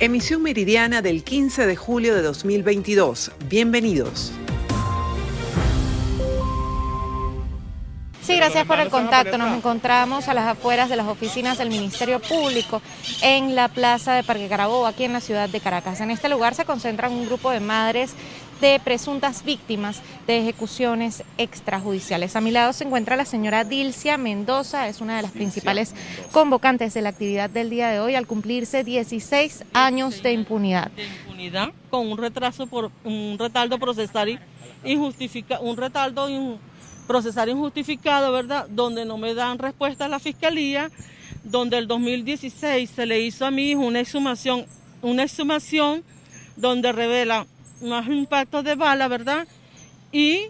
Emisión meridiana del 15 de julio de 2022. Bienvenidos. Sí, gracias por el contacto. Nos encontramos a las afueras de las oficinas del Ministerio Público en la plaza de Parque Carabobo, aquí en la ciudad de Caracas. En este lugar se concentran un grupo de madres de presuntas víctimas de ejecuciones extrajudiciales. A mi lado se encuentra la señora Dilcia Mendoza, es una de las principales convocantes de la actividad del día de hoy al cumplirse 16 años de impunidad. De impunidad con un retraso por un retardo procesario injustificado, un retardo procesario injustificado, ¿verdad? Donde no me dan respuesta a la fiscalía, donde el 2016 se le hizo a mi hijo una exhumación, una exhumación donde revela más impactos de bala, ¿verdad? Y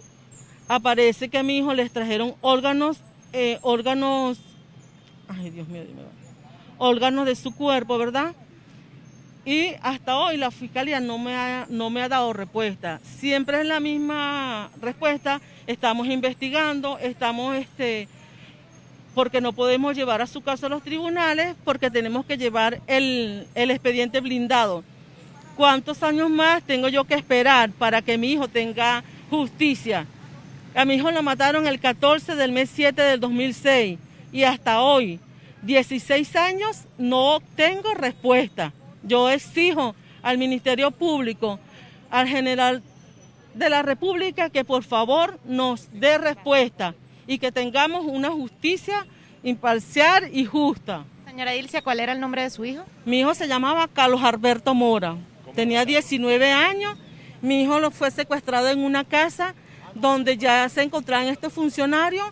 aparece que a mi hijo les trajeron órganos, eh, órganos, ay Dios mío, dime, órganos de su cuerpo, ¿verdad? Y hasta hoy la fiscalía no me ha, no me ha dado respuesta. Siempre es la misma respuesta. Estamos investigando, estamos este, porque no podemos llevar a su caso a los tribunales, porque tenemos que llevar el, el expediente blindado. ¿Cuántos años más tengo yo que esperar para que mi hijo tenga justicia? A mi hijo lo mataron el 14 del mes 7 del 2006 y hasta hoy, 16 años, no tengo respuesta. Yo exijo al Ministerio Público, al general de la República, que por favor nos dé respuesta y que tengamos una justicia imparcial y justa. Señora Dilcia, ¿cuál era el nombre de su hijo? Mi hijo se llamaba Carlos Alberto Mora, tenía 19 años, mi hijo lo fue secuestrado en una casa donde ya se encontraban estos funcionarios,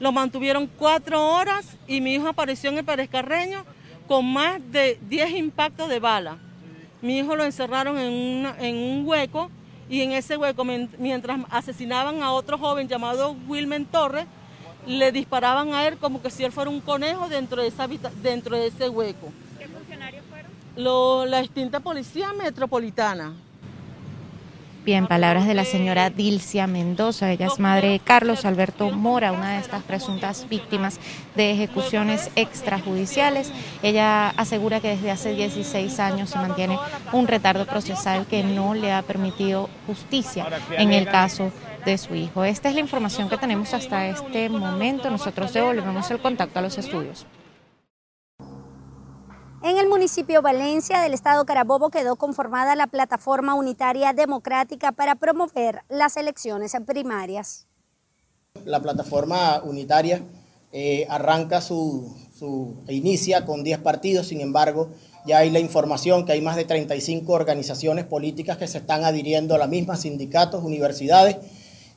lo mantuvieron cuatro horas y mi hijo apareció en el Pérez Carreño con más de 10 impactos de bala. Mi hijo lo encerraron en, un hueco y en ese hueco, mientras asesinaban a otro joven llamado Wilmen Torres, le disparaban a él como que si él fuera un conejo dentro de ese hueco. Lo, la extinta policía metropolitana. Bien, palabras de la señora Dilcia Mendoza, ella es madre de Carlos Alberto Mora, una de estas presuntas víctimas de ejecuciones extrajudiciales. Ella asegura que desde hace 16 años se mantiene un retardo procesal que no le ha permitido justicia en el caso de su hijo. Esta es la información que tenemos hasta este momento. Nosotros devolvemos el contacto a los estudios. En el municipio Valencia del estado Carabobo quedó conformada la plataforma unitaria democrática para promover las elecciones primarias. La plataforma unitaria eh, arranca su, su, inicia con 10 partidos, sin embargo, ya hay la información que hay más de 35 organizaciones políticas que se están adhiriendo a la misma, sindicatos, universidades,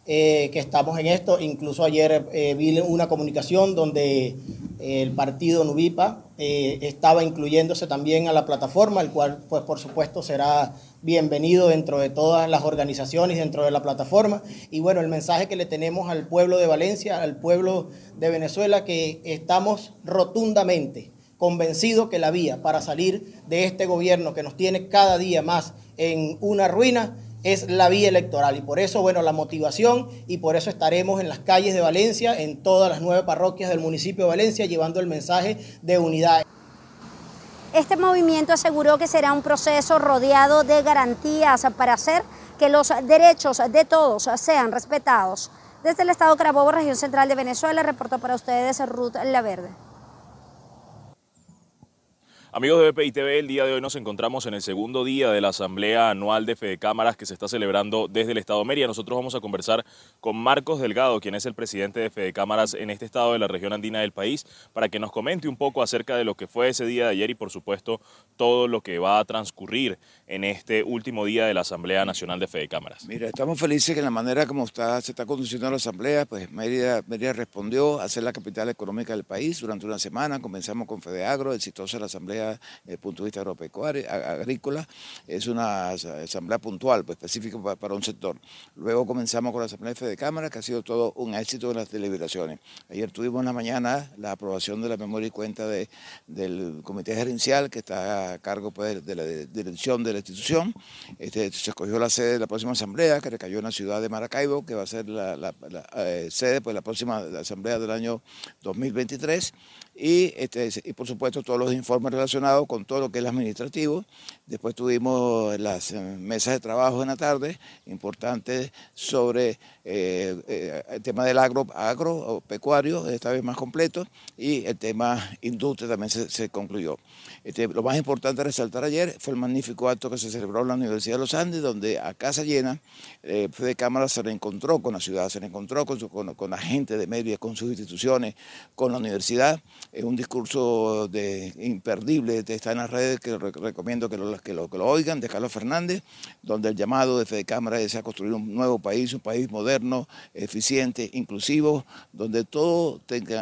eh, que estamos en esto. Incluso ayer eh, vi una comunicación donde el partido Nubipa eh, estaba incluyéndose también a la plataforma, el cual, pues por supuesto, será bienvenido dentro de todas las organizaciones, dentro de la plataforma. Y bueno, el mensaje que le tenemos al pueblo de Valencia, al pueblo de Venezuela, que estamos rotundamente convencidos que la vía para salir de este gobierno que nos tiene cada día más en una ruina es la vía electoral y por eso, bueno, la motivación y por eso estaremos en las calles de Valencia, en todas las nueve parroquias del municipio de Valencia, llevando el mensaje de unidad. Este movimiento aseguró que será un proceso rodeado de garantías para hacer que los derechos de todos sean respetados. Desde el Estado Carabobo, región central de Venezuela, reportó para ustedes Ruth Laverde. Amigos de BPI TV, el día de hoy nos encontramos en el segundo día de la Asamblea Anual de Fede Cámaras que se está celebrando desde el Estado de Mérida. Nosotros vamos a conversar con Marcos Delgado, quien es el presidente de Fede Cámaras en este estado de la región andina del país, para que nos comente un poco acerca de lo que fue ese día de ayer y, por supuesto, todo lo que va a transcurrir en este último día de la Asamblea Nacional de Fede Cámaras. Mira, estamos felices que la manera como está, se está conduciendo la Asamblea, pues Mérida, Mérida respondió a ser la capital económica del país durante una semana. Comenzamos con Fedeagro, exitosa la Asamblea desde el punto de vista agropecuario, agrícola, es una asamblea puntual, pues, específica para, un sector. Luego comenzamos con la Asamblea de Cámara, que ha sido todo un éxito en las deliberaciones. Ayer tuvimos en la mañana la aprobación de la memoria y cuenta de, del Comité Gerencial, que está a cargo pues, de la dirección de la institución. Este, se escogió la sede de la próxima asamblea, que recayó en la ciudad de Maracaibo, que va a ser la, la, eh, sede pues, la próxima asamblea del año 2023. Y, este, y por supuesto todos los informes relacionados relacionado con todo lo que es administrativo. Después tuvimos las eh, mesas de trabajo en la tarde, importantes sobre eh, eh, el tema del agro, agro esta vez más completo, y el tema industria también se, concluyó. Este, lo más importante a resaltar ayer fue el magnífico acto que se celebró en la Universidad de los Andes, donde a casa llena, eh, Fede Cámara se reencontró con la ciudad, se reencontró con, con, la gente de Mérida, con sus instituciones, con la universidad. Es un discurso de, imperdible, está en las redes, que recomiendo que lo, que, lo, que lo oigan, de Carlos Fernández, donde el llamado de Fede Cámara es a construir un nuevo país, un país moderno, eficiente, inclusivo, donde todos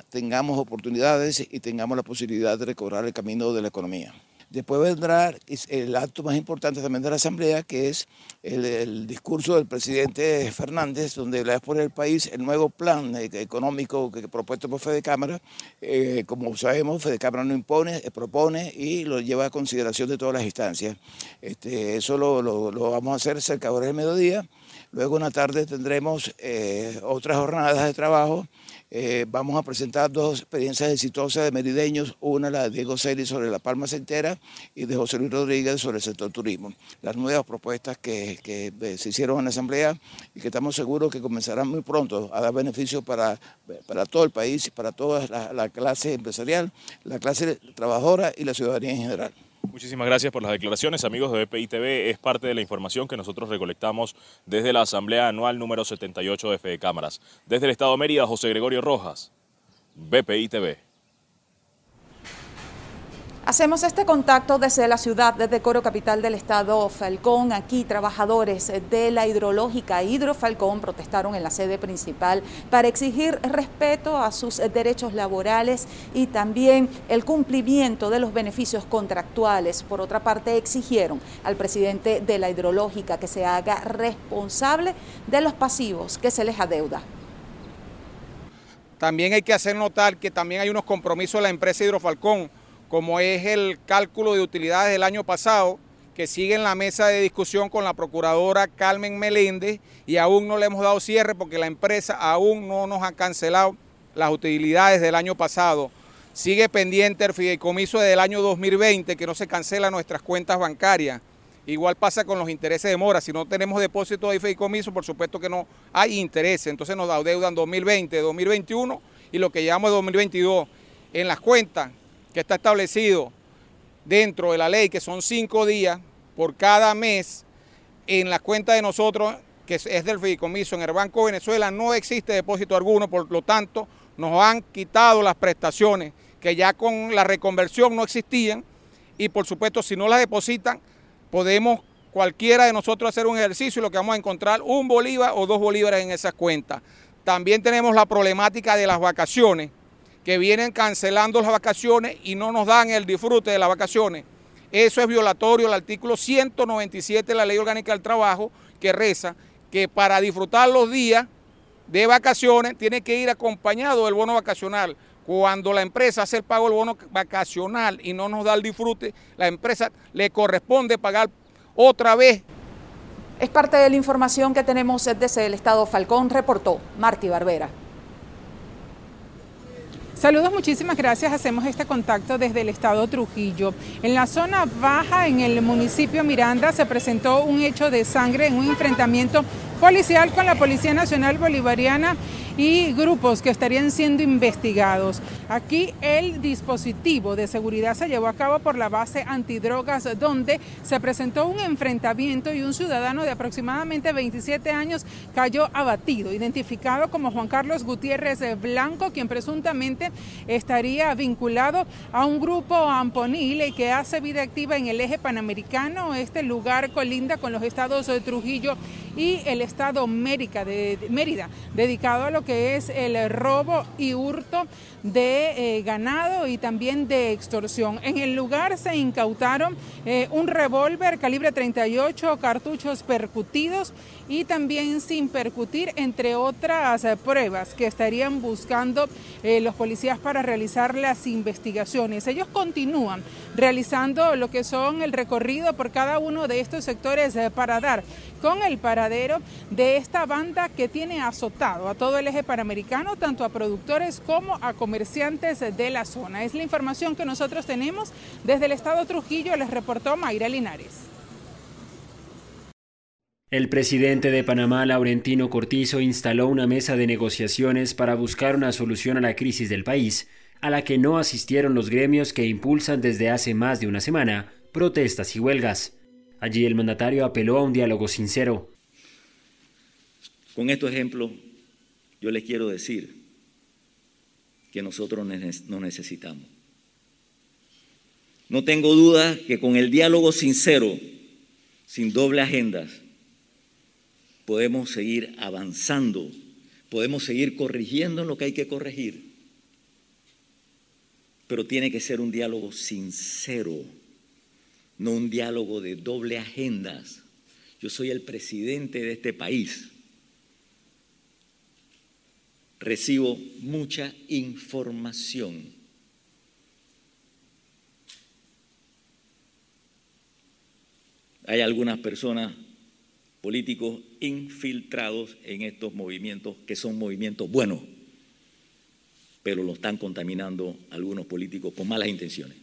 tengamos oportunidades y tengamos la posibilidad de recobrar el camino de la economía. Después vendrá el acto más importante también de la Asamblea, que es el, discurso del presidente Fernández, donde le va a poner el país el nuevo plan e-, económico que, propuesto por Fede Cámara. Eh, como sabemos, Fede Cámara no impone, eh, propone y lo lleva a consideración de todas las instancias. Este, eso lo, lo, vamos a hacer cerca de del mediodía. Luego en la tarde tendremos eh, otras jornadas de trabajo eh, vamos a presentar dos experiencias exitosas de merideños, una la de Diego Celi sobre la Palma Centera y de José Luis Rodríguez sobre el sector turismo. Las nuevas propuestas que, eh, se hicieron en la Asamblea y que estamos seguros que comenzarán muy pronto a dar beneficios para, para todo el país para toda la clase empresarial, la clase trabajadora y la ciudadanía en general. Muchísimas gracias por las declaraciones, amigos de BPI TV. Es parte de la información que nosotros recolectamos desde la Asamblea Anual número 78 de Fede Cámaras. Desde el Estado de Mérida, José Gregorio Rojas, BPI TV. Hacemos este contacto desde la ciudad, desde Coro Capital del Estado Falcón. Aquí trabajadores de la hidrológica Hidro Falcón protestaron en la sede principal para exigir respeto a sus derechos laborales y también el cumplimiento de los beneficios contractuales. Por otra parte, exigieron al presidente de la hidrológica que se haga responsable de los pasivos que se les adeuda. También hay que hacer notar que también hay unos compromisos de la empresa Hidrofalcón como es el cálculo de utilidades del año pasado, que sigue en la mesa de discusión con la procuradora Carmen Meléndez y aún no le hemos dado cierre porque la empresa aún no nos ha cancelado las utilidades del año pasado. Sigue pendiente el fideicomiso del año 2020 que no se cancela nuestras cuentas bancarias. Igual pasa con los intereses de mora. Si no tenemos depósito de fideicomiso, por supuesto que no hay intereses. Entonces nos adeudan 2020, 2021 y lo que llevamos de 2022. En las cuentas que está establecido dentro de la ley, que son cinco días por cada mes, en la cuenta de nosotros, que es del fideicomiso en el Banco de Venezuela, no existe depósito alguno, por lo tanto, nos han quitado las prestaciones que ya con la reconversión no existían y por supuesto si no las depositan, podemos cualquiera de nosotros hacer un ejercicio y lo que vamos a encontrar un bolívar o dos bolívares en esas cuentas. También tenemos la problemática de las vacaciones, que vienen cancelando las vacaciones y no nos dan el disfrute de las vacaciones. Eso es violatorio al artículo 197 de la Ley Orgánica del Trabajo, que reza que para disfrutar los días de vacaciones tiene que ir acompañado del bono vacacional. Cuando la empresa hace el pago del bono vacacional y no nos da el disfrute, la empresa le corresponde pagar otra vez. Es parte de la información que tenemos desde el Estado Falcón, reportó Marti Barbera. Saludos, muchísimas gracias. Hacemos este contacto desde el estado Trujillo. En la zona baja, en el municipio Miranda, se presentó un hecho de sangre en un enfrentamiento policial con la Policía Nacional Bolivariana y grupos que estarían siendo investigados. Aquí el dispositivo de seguridad se llevó a cabo por la base antidrogas donde se presentó un enfrentamiento y un ciudadano de aproximadamente 27 años cayó abatido, identificado como Juan Carlos Gutiérrez Blanco, quien presuntamente estaría vinculado a un grupo amponil que hace vida activa en el eje panamericano. Este lugar colinda con los estados de Trujillo y el estado Mérida, de, Mérida dedicado a lo que es el robo y hurto de eh, ganado y también de extorsión. En el lugar se incautaron eh, un revólver calibre 38, cartuchos percutidos y también sin percutir, entre otras eh, pruebas que estarían buscando los policías para realizar las investigaciones. Ellos continúan realizando lo que son el recorrido por cada uno de estos sectores para dar con el paradero paradero de esta banda que tiene azotado a todo el eje panamericano, tanto a productores como a comerciantes de la zona. Es la información que nosotros tenemos desde el estado Trujillo, les reportó Mayra Linares. El presidente de Panamá, Laurentino Cortizo, instaló una mesa de negociaciones para buscar una solución a la crisis del país, a la que no asistieron los gremios que impulsan desde hace más de una semana protestas y huelgas. Allí el mandatario apeló a un diálogo sincero. Con estos ejemplos, yo les quiero decir que nosotros no necesitamos. No tengo duda que con el diálogo sincero, sin doble agendas, podemos seguir avanzando, podemos seguir corrigiendo lo que hay que corregir, pero tiene que ser un diálogo sincero, no un diálogo de doble agendas. Yo soy el presidente de este país. Recibo mucha información. Hay algunas personas políticos infiltrados en estos movimientos, que son movimientos buenos, pero lo están contaminando algunos políticos con malas intenciones.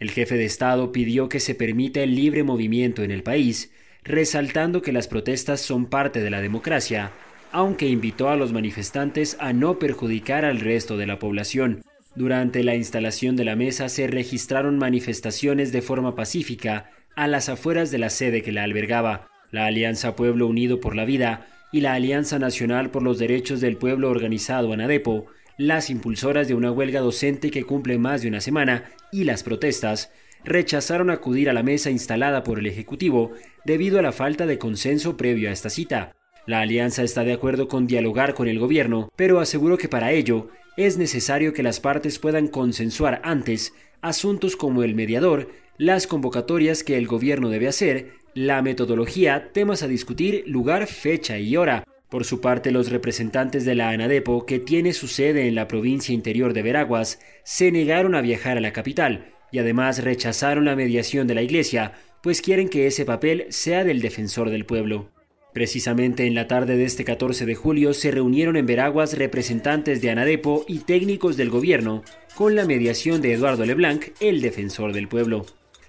El jefe de Estado pidió que se permita el libre movimiento en el país, resaltando que las protestas son parte de la democracia, aunque invitó a los manifestantes a no perjudicar al resto de la población. Durante la instalación de la mesa se registraron manifestaciones de forma pacífica a las afueras de la sede que la albergaba la Alianza Pueblo Unido por la Vida y la Alianza Nacional por los Derechos del Pueblo Organizado ANADEPO, las impulsoras de una huelga docente que cumple más de una semana y las protestas, rechazaron acudir a la mesa instalada por el Ejecutivo debido a la falta de consenso previo a esta cita. La alianza está de acuerdo con dialogar con el gobierno, pero aseguró que para ello es necesario que las partes puedan consensuar antes asuntos como el mediador, las convocatorias que el gobierno debe hacer la metodología, temas a discutir, lugar, fecha y hora. Por su parte, los representantes de la ANADEPO, que tiene su sede en la provincia interior de Veraguas, se negaron a viajar a la capital y además rechazaron la mediación de la Iglesia, pues quieren que ese papel sea del defensor del pueblo. Precisamente en la tarde de este 14 de julio se reunieron en Veraguas representantes de Anadepo y técnicos del gobierno, con la mediación de Eduardo Leblanc, el defensor del pueblo.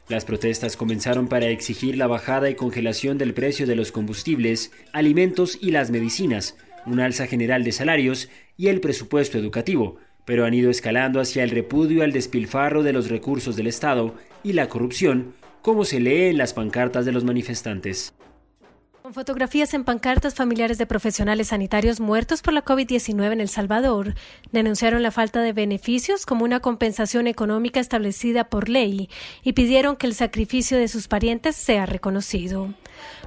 Las protestas comenzaron para exigir la bajada y congelación del precio de los combustibles, alimentos y las medicinas, un alza general de salarios y el presupuesto educativo, pero han ido escalando hacia el repudio al despilfarro de los recursos del Estado y la corrupción, como se lee en las pancartas de los manifestantes. Fotografías en pancartas familiares de profesionales sanitarios muertos por la COVID-19 en El Salvador, denunciaron la falta de beneficios como una compensación económica establecida por ley y pidieron que el sacrificio de sus parientes sea reconocido.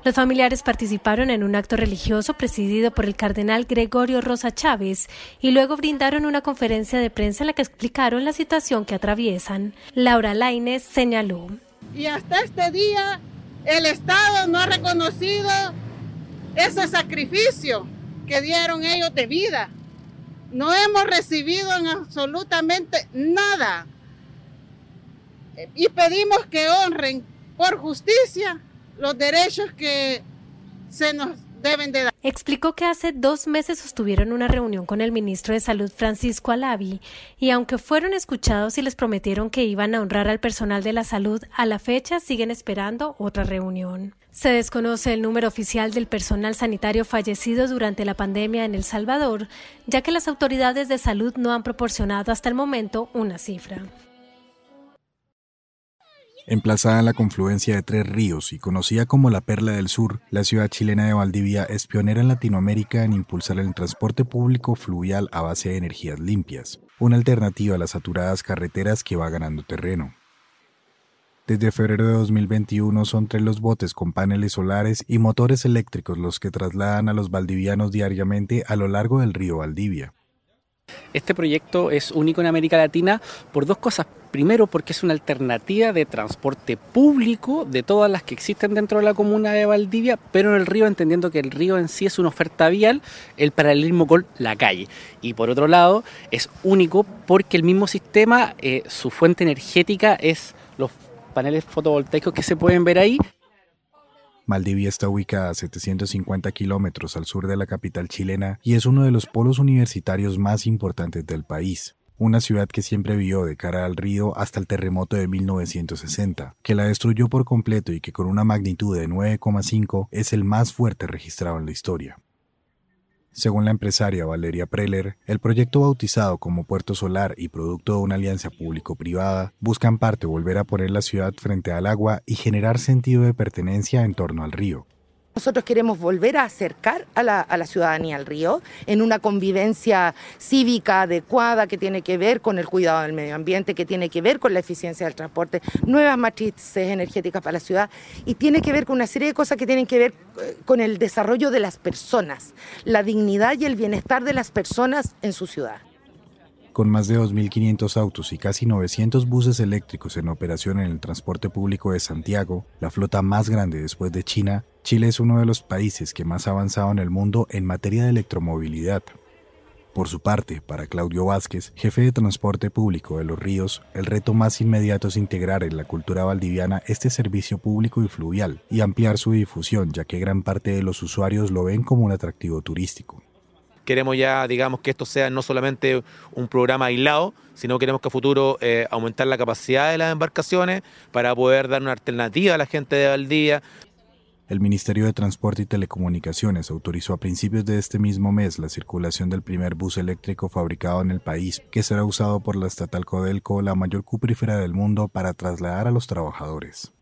Los familiares participaron en un acto religioso presidido por el cardenal Gregorio Rosa Chávez y luego brindaron una conferencia de prensa en la que explicaron la situación que atraviesan. Laura Laines señaló. Y hasta este día el Estado no ha reconocido ese sacrificio que dieron ellos de vida. No hemos recibido absolutamente nada. Y pedimos que honren por justicia los derechos que se nos Explicó que hace dos meses sostuvieron una reunión con el ministro de Salud Francisco Alavi y aunque fueron escuchados y les prometieron que iban a honrar al personal de la salud, a la fecha siguen esperando otra reunión. Se desconoce el número oficial del personal sanitario fallecido durante la pandemia en El Salvador, ya que las autoridades de salud no han proporcionado hasta el momento una cifra. Emplazada en la confluencia de tres ríos y conocida como la Perla del Sur, la ciudad chilena de Valdivia es pionera en Latinoamérica en impulsar el transporte público fluvial a base de energías limpias, una alternativa a las saturadas carreteras que va ganando terreno. Desde febrero de 2021 son tres los botes con paneles solares y motores eléctricos los que trasladan a los valdivianos diariamente a lo largo del río Valdivia. Este proyecto es único en América Latina por dos cosas. Primero, porque es una alternativa de transporte público de todas las que existen dentro de la comuna de Valdivia, pero en el río, entendiendo que el río en sí es una oferta vial, el paralelismo con la calle. Y por otro lado, es único porque el mismo sistema, eh, su fuente energética es los paneles fotovoltaicos que se pueden ver ahí Maldivia está ubicada a 750 kilómetros al sur de la capital chilena y es uno de los polos universitarios más importantes del país. Una ciudad que siempre vio de cara al río hasta el terremoto de 1960, que la destruyó por completo y que con una magnitud de 9,5 es el más fuerte registrado en la historia. Según la empresaria Valeria Preller, el proyecto bautizado como Puerto Solar y producto de una alianza público-privada busca en parte volver a poner la ciudad frente al agua y generar sentido de pertenencia en torno al río. Nosotros queremos volver a acercar a la, ciudadanía al río en una convivencia cívica adecuada que tiene que ver con el cuidado del medio ambiente, que tiene que ver con la eficiencia del transporte, nuevas matrices energéticas para la ciudad y tiene que ver con una serie de cosas que tienen que ver eh, con el desarrollo de las personas, la dignidad y el bienestar de las personas en su ciudad. Con más de 2.500 autos y casi 900 buses eléctricos en operación en el transporte público de Santiago, la flota más grande después de China, Chile es uno de los países que más ha avanzado en el mundo en materia de electromovilidad. Por su parte, para Claudio Vázquez, jefe de transporte público de Los Ríos, el reto más inmediato es integrar en la cultura valdiviana este servicio público y fluvial y ampliar su difusión, ya que gran parte de los usuarios lo ven como un atractivo turístico queremos ya, digamos, que esto sea no solamente un programa aislado, sino queremos que a futuro eh, aumentar la capacidad de las embarcaciones para poder dar una alternativa a la gente de Valdivia. El Ministerio de Transporte y Telecomunicaciones autorizó a principios de este mismo mes la circulación del primer bus eléctrico fabricado en el país, que será usado por la estatal Codelco, la mayor cuprífera del mundo, para trasladar a los trabajadores.